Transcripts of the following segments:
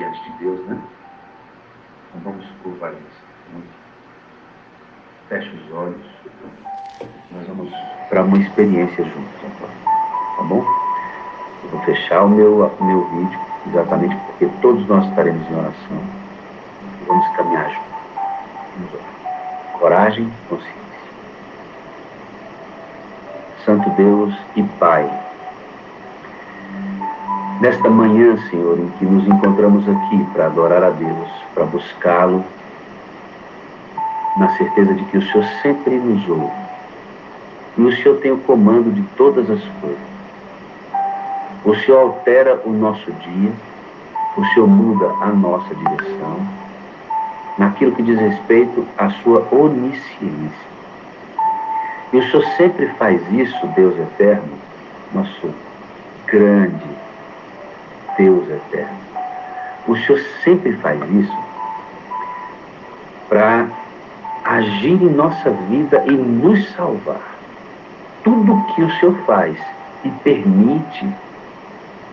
diante de Deus, né? Então vamos curvar isso. Feche os olhos. Nós vamos para uma experiência juntos agora. Tá bom? Eu vou fechar o meu, meu vídeo, exatamente porque todos nós estaremos em oração. Vamos caminhar juntos. Vamos orar. Coragem, consciência. Santo Deus e Pai, Nesta manhã, Senhor, em que nos encontramos aqui para adorar a Deus, para buscá-lo, na certeza de que o Senhor sempre nos ouve. E o Senhor tem o comando de todas as coisas. O Senhor altera o nosso dia, o Senhor muda a nossa direção, naquilo que diz respeito à sua onisciência. E o Senhor sempre faz isso, Deus eterno, nosso grande Deus eterno. O Senhor sempre faz isso para agir em nossa vida e nos salvar. Tudo que o Senhor faz e permite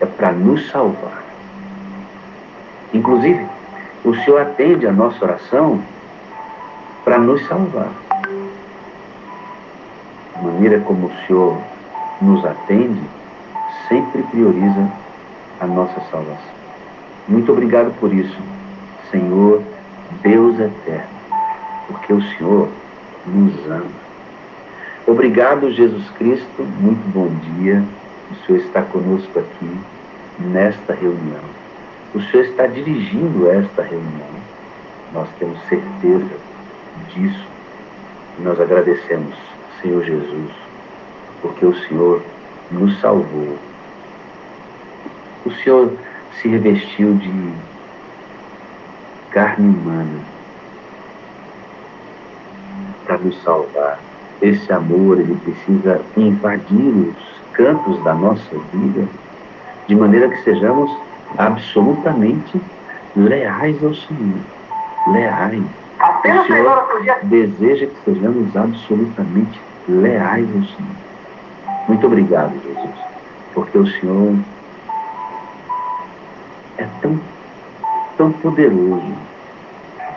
é para nos salvar. Inclusive, o Senhor atende a nossa oração para nos salvar. A maneira como o Senhor nos atende sempre prioriza a nossa salvação. Muito obrigado por isso, Senhor, Deus eterno, porque o Senhor nos ama. Obrigado, Jesus Cristo, muito bom dia. O Senhor está conosco aqui nesta reunião. O Senhor está dirigindo esta reunião. Nós temos certeza disso. Nós agradecemos, Senhor Jesus, porque o Senhor nos salvou o Senhor se revestiu de carne humana para nos salvar. Esse amor, ele precisa invadir os cantos da nossa vida, de maneira que sejamos absolutamente leais ao Senhor. Leais. o Senhor deseja que sejamos absolutamente leais ao Senhor. Muito obrigado, Jesus, porque o Senhor é tão, tão poderoso,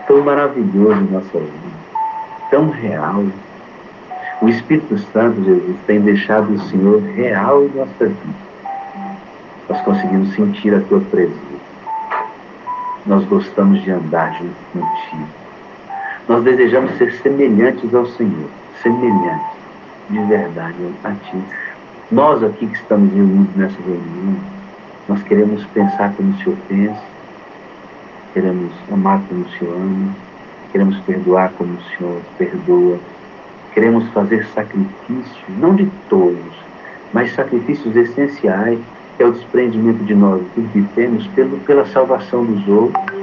tão maravilhoso em nossa vida, tão real. O Espírito Santo, Jesus, tem deixado o Senhor real em nossa vida. Nós conseguimos sentir a tua presença. Nós gostamos de andar junto contigo. Nós desejamos ser semelhantes ao Senhor, semelhantes de verdade a ti. Nós aqui que estamos reunidos nessa reunião, nós queremos pensar como o Senhor pensa, queremos amar como o Senhor ama, queremos perdoar como o Senhor perdoa, queremos fazer sacrifícios, não de todos, mas sacrifícios essenciais, que é o desprendimento de nós, tudo que temos, pelo, pela salvação dos outros,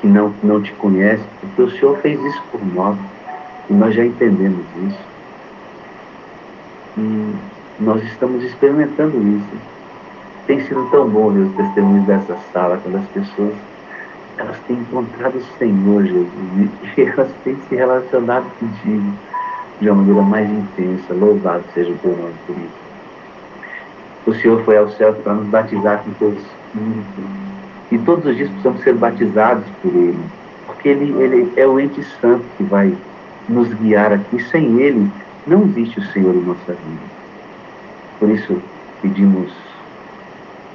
que não, não te conhecem, porque o Senhor fez isso por nós, e nós já entendemos isso. E nós estamos experimentando isso tem sido tão bom ver os testemunhos dessa sala, quando as pessoas elas têm encontrado o Senhor Jesus e elas têm se relacionado contigo de uma maneira mais intensa. Louvado seja o teu nome por isso. O Senhor foi ao céu para nos batizar com teu Espírito. E todos os dias precisamos ser batizados por Ele. Porque Ele, ele é o ente santo que vai nos guiar aqui. Sem Ele, não existe o Senhor em nossa vida. Por isso, pedimos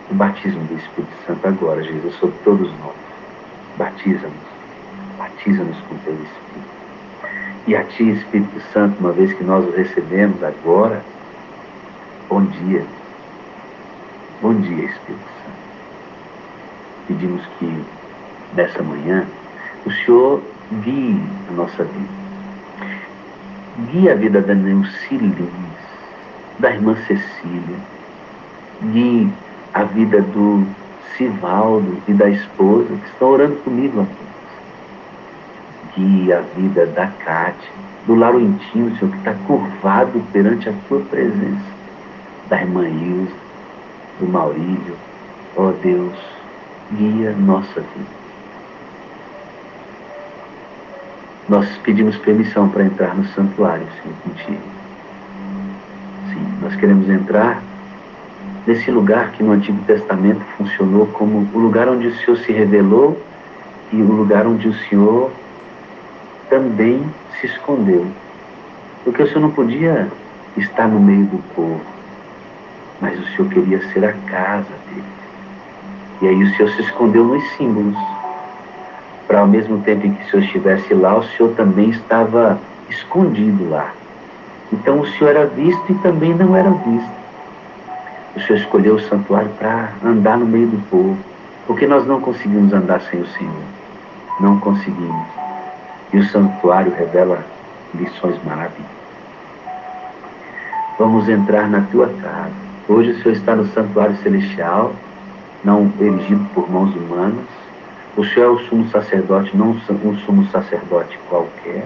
o batismo do Espírito Santo agora, Jesus, sobre todos nós. Batiza-nos, batiza-nos com teu Espírito. E a Ti, Espírito Santo, uma vez que nós o recebemos agora, bom dia. Bom dia, Espírito Santo. Pedimos que nessa manhã o Senhor guie a nossa vida. Guie a vida da Neuci da irmã Cecília. Guie a vida do Sivaldo e da esposa que estão orando comigo aqui. Guia a vida da Cátia, do Laurentinho, Senhor, que está curvado perante a tua presença, da irmã Ilza, do Maurílio. Ó oh, Deus, guia nossa vida. Nós pedimos permissão para entrar no santuário, Senhor, contigo. Sim, nós queremos entrar nesse lugar que no Antigo Testamento funcionou como o lugar onde o Senhor se revelou e o lugar onde o Senhor também se escondeu. Porque o Senhor não podia estar no meio do povo, mas o Senhor queria ser a casa dele. E aí o Senhor se escondeu nos símbolos, para ao mesmo tempo em que o Senhor estivesse lá, o Senhor também estava escondido lá. Então o Senhor era visto e também não era visto. O Senhor escolheu o santuário para andar no meio do povo, porque nós não conseguimos andar sem o Senhor. Não conseguimos. E o santuário revela lições maravilhosas. Vamos entrar na tua casa. Hoje o Senhor está no santuário celestial, não erigido por mãos humanas. O Senhor é o sumo sacerdote, não um sumo sacerdote qualquer,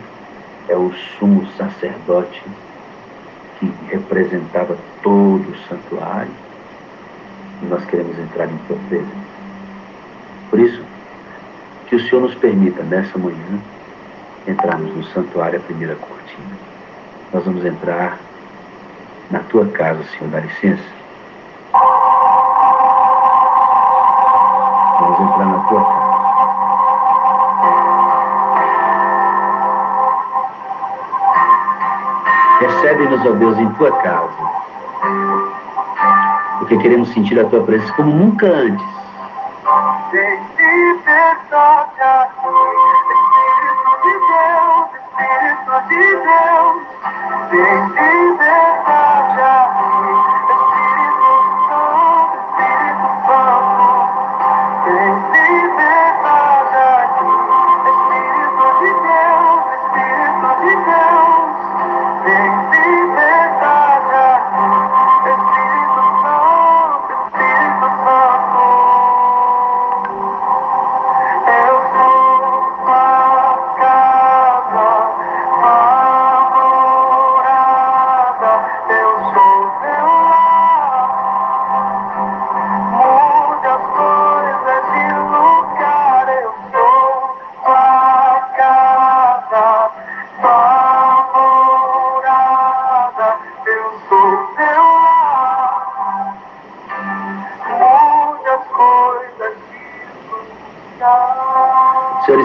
é o sumo sacerdote que representava todo o santuário. E nós queremos entrar em tua presença. Por isso, que o Senhor nos permita, nessa manhã, entrarmos no santuário, a primeira cortina. Nós vamos entrar na tua casa, Senhor, dá licença. Vamos entrar na tua casa. Recebe-nos, ó Deus, em tua casa. Porque queremos sentir a tua presença como nunca antes. Espírito de Deus, Espírito de Deus, vem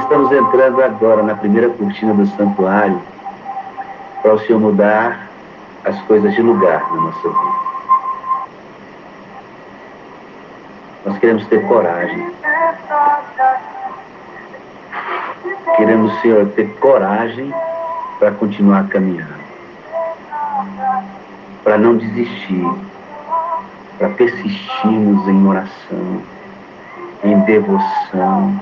estamos entrando agora na primeira cortina do santuário para o Senhor mudar as coisas de lugar na nossa vida. Nós queremos ter coragem. Queremos, Senhor, ter coragem para continuar caminhando. Para não desistir. Para persistirmos em oração, devoção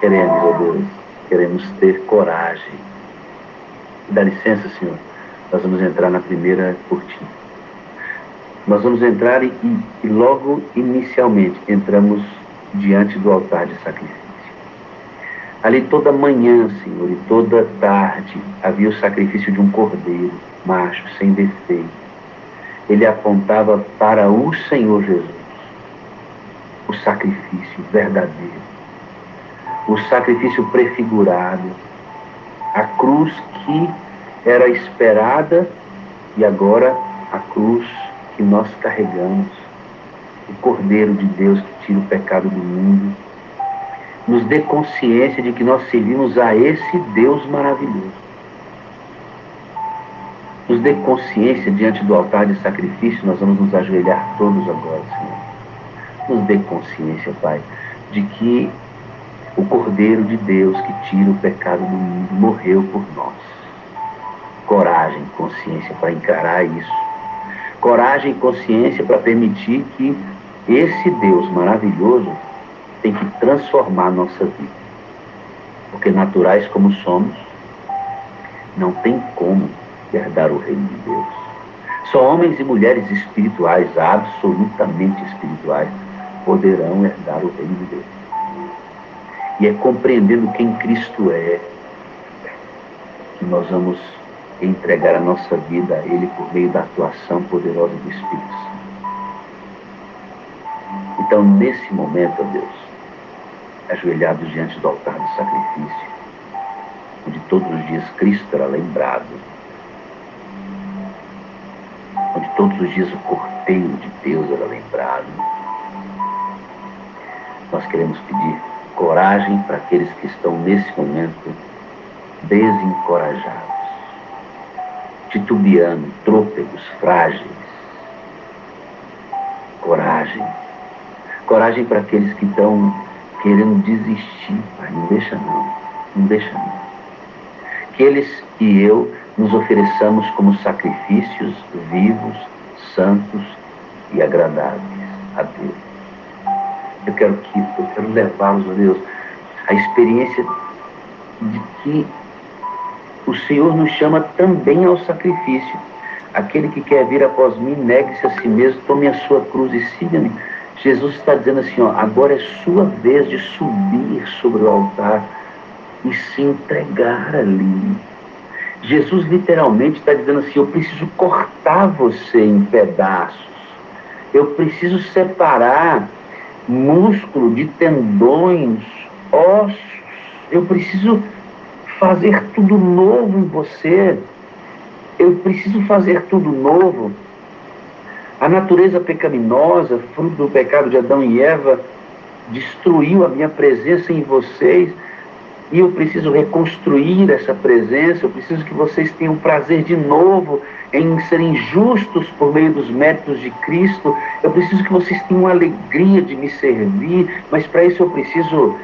Queremos, ó Deus, queremos ter coragem. Dá licença, Senhor. Nós vamos entrar na primeira cortina. Nós vamos entrar e, e logo inicialmente entramos diante do altar de sacrifício. Ali toda manhã, Senhor, e toda tarde havia o sacrifício de um cordeiro, macho, sem defeito. Ele apontava para o Senhor Jesus, o sacrifício verdadeiro o sacrifício prefigurado, a cruz que era esperada e agora a cruz que nós carregamos, o Cordeiro de Deus que tira o pecado do mundo, nos dê consciência de que nós servimos a esse Deus maravilhoso. Nos dê consciência diante do altar de sacrifício, nós vamos nos ajoelhar todos agora, Senhor. Nos dê consciência, Pai, de que o Cordeiro de Deus que tira o pecado do mundo morreu por nós. Coragem, consciência para encarar isso. Coragem e consciência para permitir que esse Deus maravilhoso tem que transformar a nossa vida. Porque naturais como somos, não tem como herdar o reino de Deus. Só homens e mulheres espirituais, absolutamente espirituais, poderão herdar o reino de Deus. E é compreendendo quem Cristo é que nós vamos entregar a nossa vida a Ele por meio da atuação poderosa do Espírito Santo. Então, nesse momento, ó Deus, ajoelhados diante do altar do sacrifício, onde todos os dias Cristo era lembrado, onde Todos os dias o corteiro de Deus era lembrado. Nós queremos pedir coragem para aqueles que estão nesse momento desencorajados, titubeando, trôpegos, frágeis. Coragem. Coragem para aqueles que estão querendo desistir. Pai, não deixa não. Não deixa não. Que eles e eu nos ofereçamos como sacrifícios vivos, santos e agradáveis a Deus. Eu quero que eu quero levá-los, a Deus, à experiência de que o Senhor nos chama também ao sacrifício. Aquele que quer vir após mim, negue-se a si mesmo, tome a sua cruz e siga-me. Jesus está dizendo assim, ó, agora é sua vez de subir sobre o altar e se entregar ali. Jesus literalmente está dizendo assim: eu preciso cortar você em pedaços, eu preciso separar músculo de tendões, ossos, eu preciso fazer tudo novo em você, eu preciso fazer tudo novo. A natureza pecaminosa, fruto do pecado de Adão e Eva, destruiu a minha presença em vocês e eu preciso reconstruir essa presença, eu preciso que vocês tenham prazer de novo em serem justos por meio dos méritos de Cristo, eu preciso que vocês tenham alegria de me servir, mas para isso eu preciso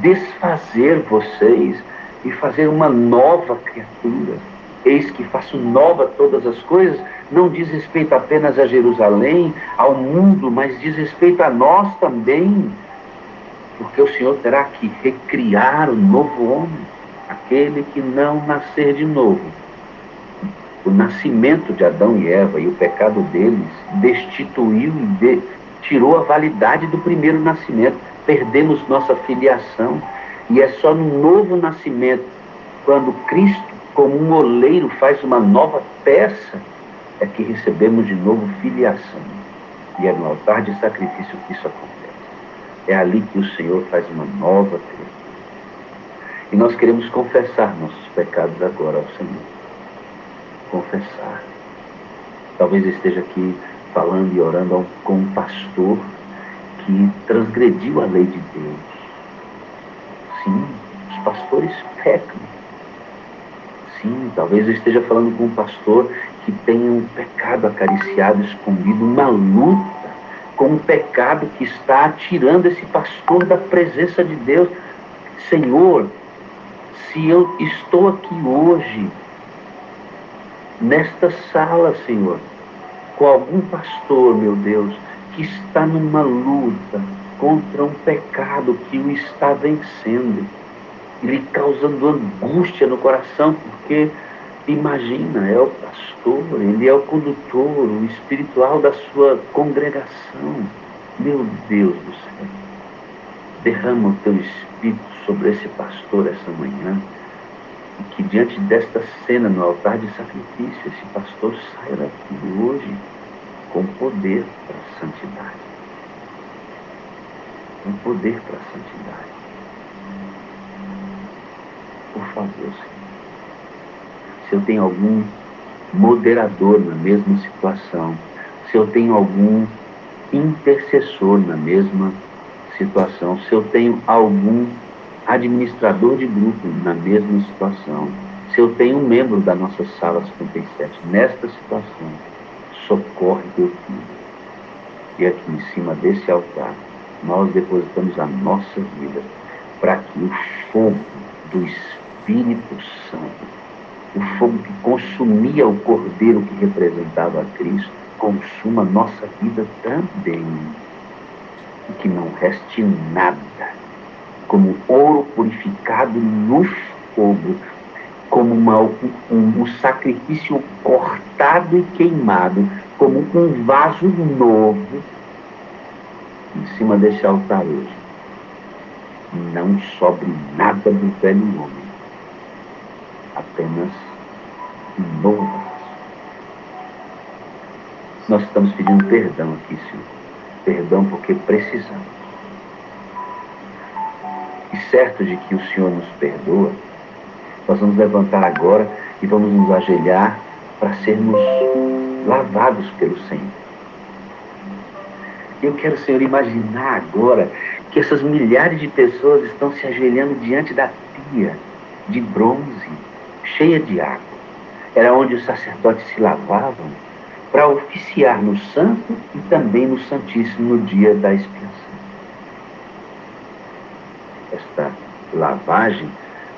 desfazer vocês e fazer uma nova criatura. Eis que faço nova todas as coisas, não diz respeito apenas a Jerusalém, ao mundo, mas diz respeito a nós também porque o Senhor terá que recriar o novo homem, aquele que não nascer de novo. O nascimento de Adão e Eva e o pecado deles destituiu e de, tirou a validade do primeiro nascimento. Perdemos nossa filiação. E é só no novo nascimento, quando Cristo, como um oleiro, faz uma nova peça, é que recebemos de novo filiação. E é no altar de sacrifício que isso acontece. É ali que o Senhor faz uma nova criatura. E nós queremos confessar nossos pecados agora ao Senhor. Confessar. Talvez esteja aqui falando e orando com um pastor que transgrediu a lei de Deus. Sim, os pastores pecam. Sim, talvez eu esteja falando com um pastor que tem um pecado acariciado, escondido, uma luta com o pecado que está tirando esse pastor da presença de Deus. Senhor, se eu estou aqui hoje, nesta sala, Senhor, com algum pastor, meu Deus, que está numa luta contra um pecado que o está vencendo, lhe causando angústia no coração, porque Imagina, é o pastor, ele é o condutor, o espiritual da sua congregação. Meu Deus do céu, derrama o teu espírito sobre esse pastor essa manhã. E que diante desta cena no altar de sacrifício, esse pastor saia daqui hoje com poder para a santidade. Com poder para a santidade. Por favor, Senhor se eu tenho algum moderador na mesma situação, se eu tenho algum intercessor na mesma situação, se eu tenho algum administrador de grupo na mesma situação, se eu tenho um membro da nossa sala 57 nesta situação, socorre teu filho. E aqui em cima desse altar, nós depositamos a nossa vida para que o fogo do Espírito Santo o fogo que consumia o cordeiro que representava a Cristo, consuma nossa vida também. E que não reste nada, como ouro purificado no fogo, como uma, um, um sacrifício cortado e queimado, como um vaso novo em cima desse altar hoje. Não sobre nada do velho homem apenas um novo Nós estamos pedindo perdão aqui, Senhor. Perdão porque precisamos. E certo de que o Senhor nos perdoa, nós vamos levantar agora e vamos nos ajoelhar para sermos lavados pelo Senhor. Eu quero, Senhor, imaginar agora que essas milhares de pessoas estão se ajoelhando diante da pia de bronze, cheia de água. Era onde os sacerdotes se lavavam para oficiar no Santo e também no Santíssimo no dia da expiação. Esta lavagem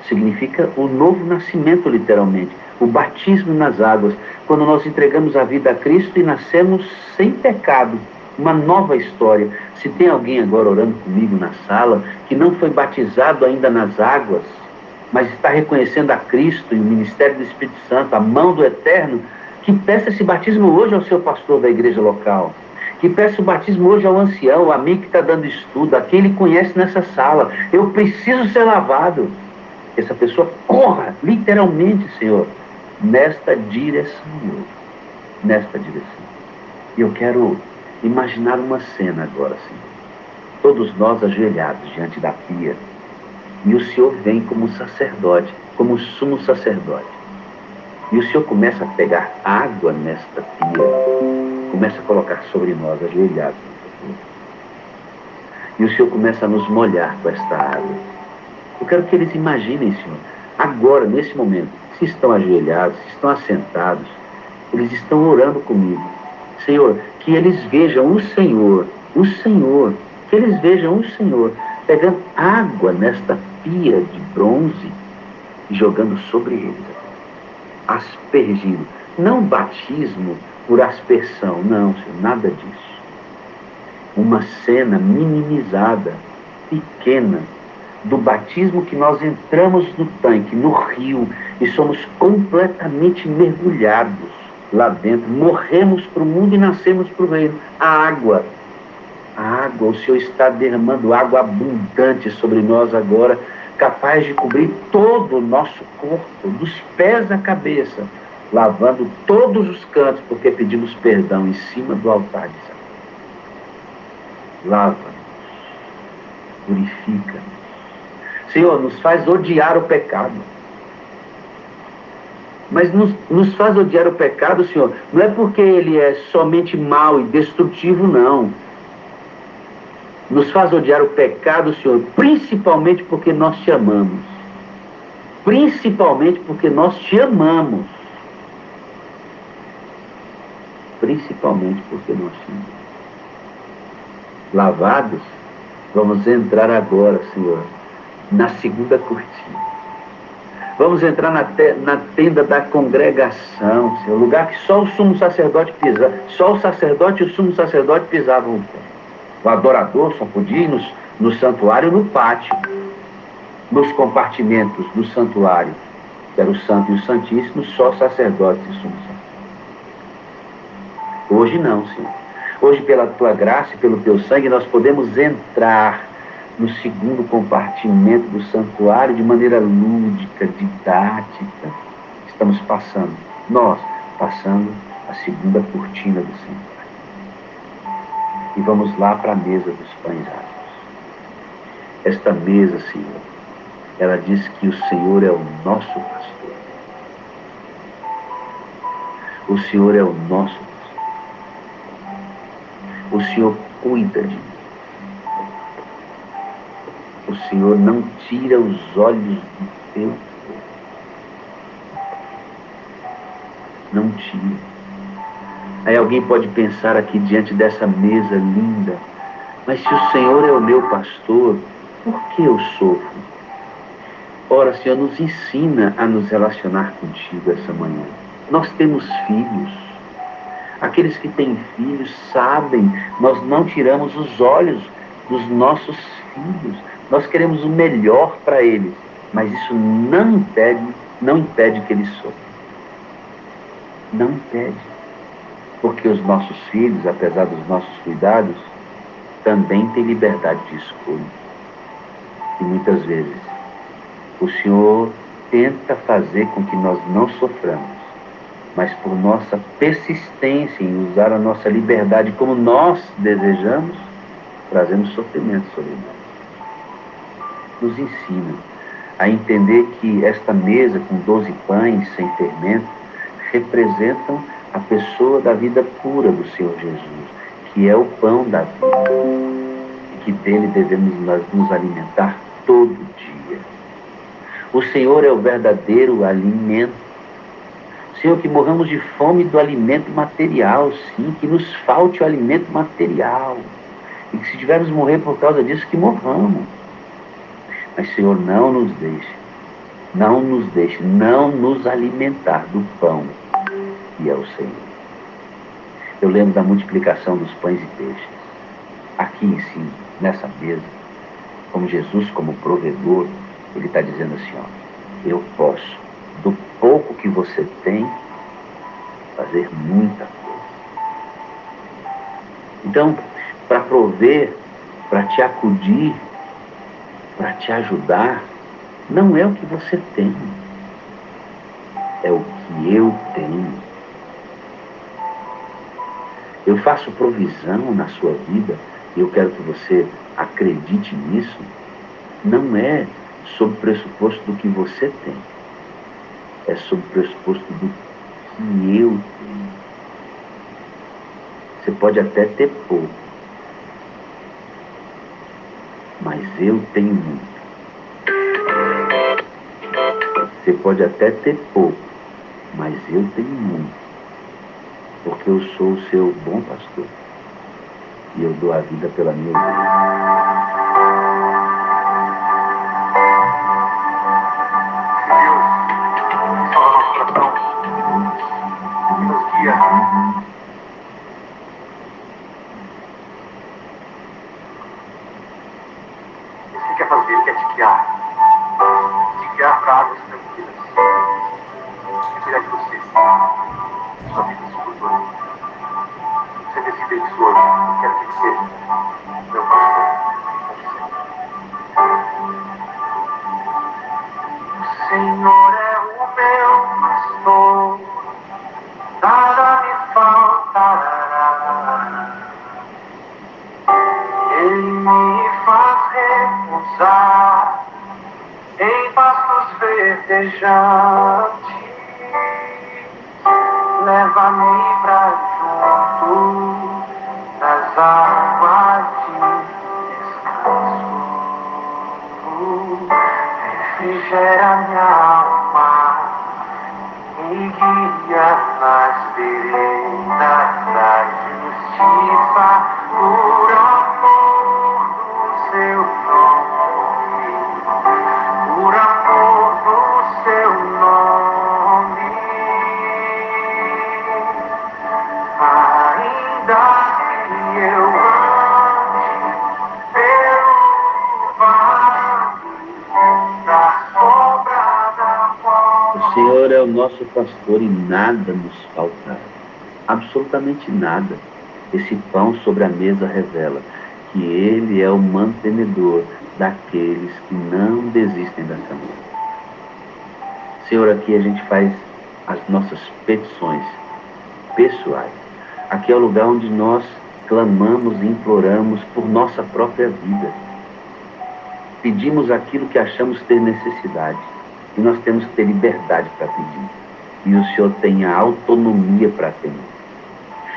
significa o novo nascimento, literalmente, o batismo nas águas, quando nós entregamos a vida a Cristo e nascemos sem pecado, uma nova história. Se tem alguém agora orando comigo na sala que não foi batizado ainda nas águas, mas está reconhecendo a Cristo e o ministério do Espírito Santo, a mão do Eterno, que peça esse batismo hoje ao seu pastor da igreja local. Que peça o batismo hoje ao ancião, ao amigo que está dando estudo, a quem ele conhece nessa sala. Eu preciso ser lavado. Essa pessoa corra, literalmente, Senhor, nesta direção, nesta direção. E eu quero imaginar uma cena agora, Senhor. Todos nós ajoelhados diante da pia. E o Senhor vem como sacerdote, como sumo sacerdote. E o Senhor começa a pegar água nesta pia, começa a colocar sobre nós, ajoelhados. E o Senhor começa a nos molhar com esta água. Eu quero que eles imaginem, Senhor, agora, nesse momento, se estão ajoelhados, se estão assentados, eles estão orando comigo. Senhor, que eles vejam o Senhor, o Senhor, que eles vejam o Senhor pegando água nesta pia de bronze e jogando sobre eles aspergido. Não batismo por aspersão, não, senhor, nada disso. Uma cena minimizada, pequena, do batismo que nós entramos no tanque, no rio, e somos completamente mergulhados lá dentro. Morremos para o mundo e nascemos para o reino. A água. A água, o Senhor está derramando água abundante sobre nós agora capaz de cobrir todo o nosso corpo, dos pés à cabeça, lavando todos os cantos, porque pedimos perdão em cima do altar de Deus. Lava-nos, purifica-nos. Senhor, nos faz odiar o pecado. Mas nos, nos faz odiar o pecado, Senhor, não é porque ele é somente mau e destrutivo, não nos faz odiar o pecado, Senhor, principalmente porque nós te amamos. Principalmente porque nós te amamos. Principalmente porque nós te amamos. Lavados, vamos entrar agora, Senhor, na segunda cortina. Vamos entrar na, te, na, tenda da congregação, Senhor, lugar que só o sumo sacerdote pisava, só o sacerdote e o sumo sacerdote pisavam o pé. O adorador só podia ir no, no santuário no pátio, nos compartimentos do santuário, que era o santo e o santíssimo, só sacerdotes e sumos. Hoje não, Senhor. Hoje, pela tua graça e pelo teu sangue, nós podemos entrar no segundo compartimento do santuário de maneira lúdica, didática. Estamos passando, nós, passando a segunda cortina do santuário e vamos lá para a mesa dos pães asmos. Esta mesa, Senhor, ela diz que o Senhor é o nosso pastor. O Senhor é o nosso pastor. O Senhor cuida de mim. O Senhor não tira os olhos do teu povo. Não tira. Aí alguém pode pensar aqui diante dessa mesa linda, mas se o Senhor é o meu pastor, por que eu sofro? Ora, Senhor, nos ensina a nos relacionar contigo essa manhã. Nós temos filhos. Aqueles que têm filhos sabem, nós não tiramos os olhos dos nossos filhos. Nós queremos o melhor para eles, mas isso não impede, não impede que eles sofram. Não impede porque os nossos filhos, apesar dos nossos cuidados, também têm liberdade de escolha. E muitas vezes o Senhor tenta fazer com que nós não soframos, mas por nossa persistência em usar a nossa liberdade como nós desejamos, trazemos sofrimento sobre nós. Nos ensina a entender que esta mesa com doze pães sem fermento representam a pessoa da vida pura do Senhor Jesus, que é o pão da vida, e que dele devemos nos alimentar todo dia. O Senhor é o verdadeiro alimento. Senhor, que morramos de fome do alimento material, sim, que nos falte o alimento material. E que se tivermos morrer por causa disso, que morramos. Mas, Senhor, não nos deixe, não nos deixe, não nos alimentar do pão que é o Senhor. Eu lembro da multiplicação dos pães e peixes. Aqui em si, nessa mesa, como Jesus, como provedor, ele está dizendo assim, ó, eu posso, do pouco que você tem, fazer muita coisa. Então, para prover, para te acudir, para te ajudar, não é o que você tem, é o que eu tenho. Eu faço provisão na sua vida e eu quero que você acredite nisso. Não é sob pressuposto do que você tem, é sob pressuposto do que eu tenho. Você pode até ter pouco, mas eu tenho muito. Você pode até ter pouco, mas eu tenho muito porque eu sou o seu bom pastor. E eu dou a vida pela minha ovelha. Nosso pastor e nada nos faltará. Absolutamente nada. Esse pão sobre a mesa revela que Ele é o mantenedor daqueles que não desistem da caminhada. Senhor, aqui a gente faz as nossas petições pessoais. Aqui é o lugar onde nós clamamos e imploramos por nossa própria vida. Pedimos aquilo que achamos ter necessidade. E nós temos que ter liberdade para pedir. E o Senhor tem a autonomia para atender.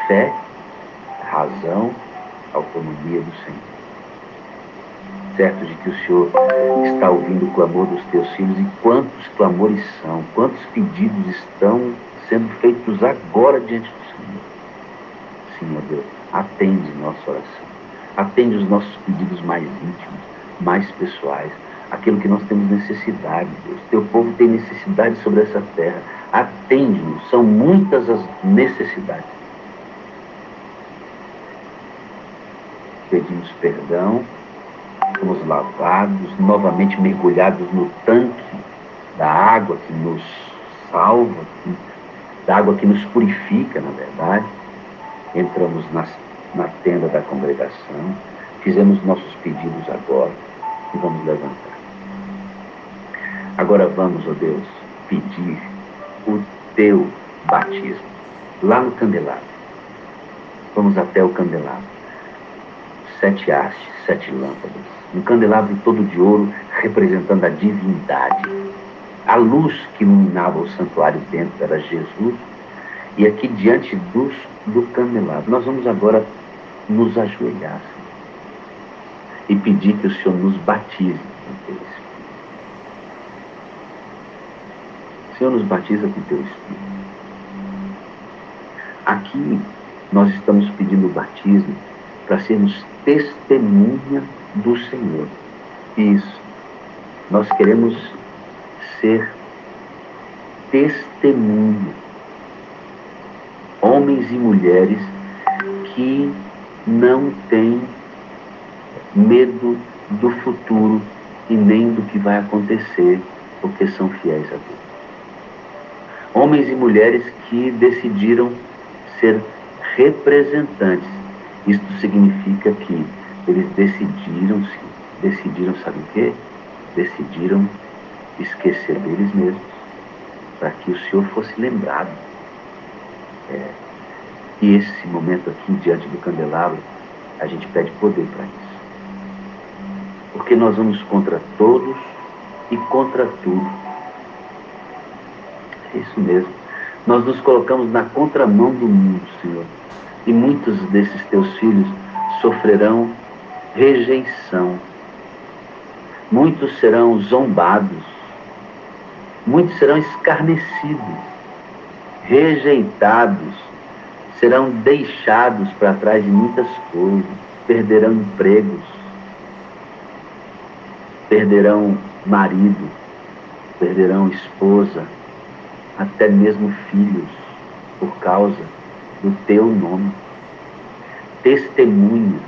Fé, razão, autonomia do Senhor. Certo de que o Senhor está ouvindo o clamor dos teus filhos e quantos clamores são, quantos pedidos estão sendo feitos agora diante do Senhor. Senhor Deus, atende nossa oração. Atende os nossos pedidos mais íntimos, mais pessoais aquilo que nós temos necessidade, Deus. Teu povo tem necessidade sobre essa terra. Atende-nos, são muitas as necessidades. Pedimos perdão, fomos lavados, novamente mergulhados no tanque da água que nos salva, da água que nos purifica, na verdade. Entramos nas, na tenda da congregação, fizemos nossos pedidos agora e vamos levantar. Agora vamos, ó oh Deus, pedir o teu batismo lá no candelabro. Vamos até o candelabro. Sete hastes, sete lâmpadas. Um candelabro todo de ouro representando a divindade. A luz que iluminava o santuário dentro era Jesus E aqui diante dos, do candelabro, nós vamos agora nos ajoelhar e pedir que o Senhor nos batize com teu Espírito. Senhor, nos batiza com teu Espírito. Aqui nós estamos pedindo o batismo para sermos testemunha do Senhor. Isso. Nós queremos ser testemunha. Homens e mulheres que não têm medo do futuro e nem do que vai acontecer, porque são fiéis a Deus. Homens e mulheres que decidiram ser representantes. Isto significa que eles decidiram, decidiram, sabe o quê? Decidiram esquecer deles mesmos, para que o Senhor fosse lembrado. É, e esse momento aqui, diante do candelabro, a gente pede poder para isso. Porque nós vamos contra todos e contra tudo. É isso mesmo. Nós nos colocamos na contramão do mundo, Senhor. E muitos desses teus filhos sofrerão rejeição. Muitos serão zombados. Muitos serão escarnecidos, rejeitados, serão deixados para trás de muitas coisas, perderão empregos, perderão marido, perderão esposa, até mesmo filhos, por causa do teu nome. Testemunha,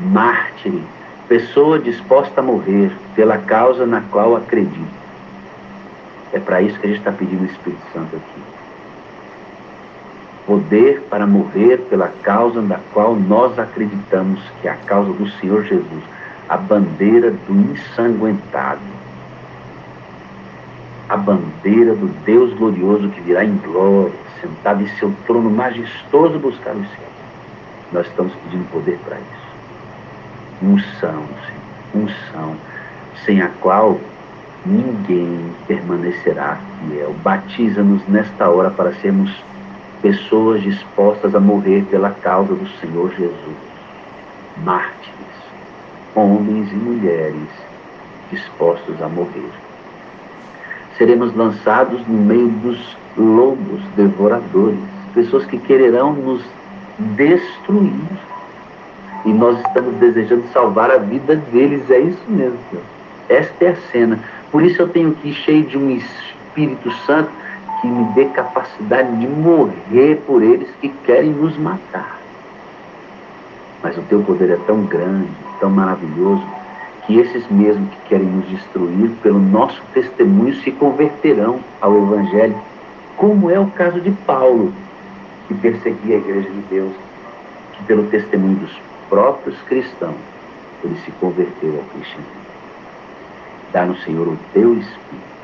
mártir, pessoa disposta a morrer pela causa na qual acredita. É para isso que a gente está pedindo o Espírito Santo aqui. Poder para morrer pela causa da qual nós acreditamos que é a causa do Senhor Jesus, a bandeira do ensanguentado a bandeira do Deus glorioso que virá em glória, sentado em seu trono majestoso buscar os céus. Nós estamos pedindo poder para isso. Unção, Senhor, unção, sem a qual ninguém permanecerá fiel. Batiza-nos nesta hora para sermos pessoas dispostas a morrer pela causa do Senhor Jesus. Mártires, homens e mulheres dispostos a morrer seremos lançados no meio dos lobos devoradores, pessoas que quererão nos destruir. E nós estamos desejando salvar a vida deles, é isso mesmo. Senhor. Esta é a cena. Por isso eu tenho que ir cheio de um Espírito Santo que me dê capacidade de morrer por eles que querem nos matar. Mas o teu poder é tão grande, tão maravilhoso, que esses mesmos que querem nos destruir, pelo nosso testemunho, se converterão ao Evangelho, como é o caso de Paulo, que perseguia a igreja de Deus, que pelo testemunho dos próprios cristãos, ele se converteu ao cristianismo. Dá no Senhor o teu Espírito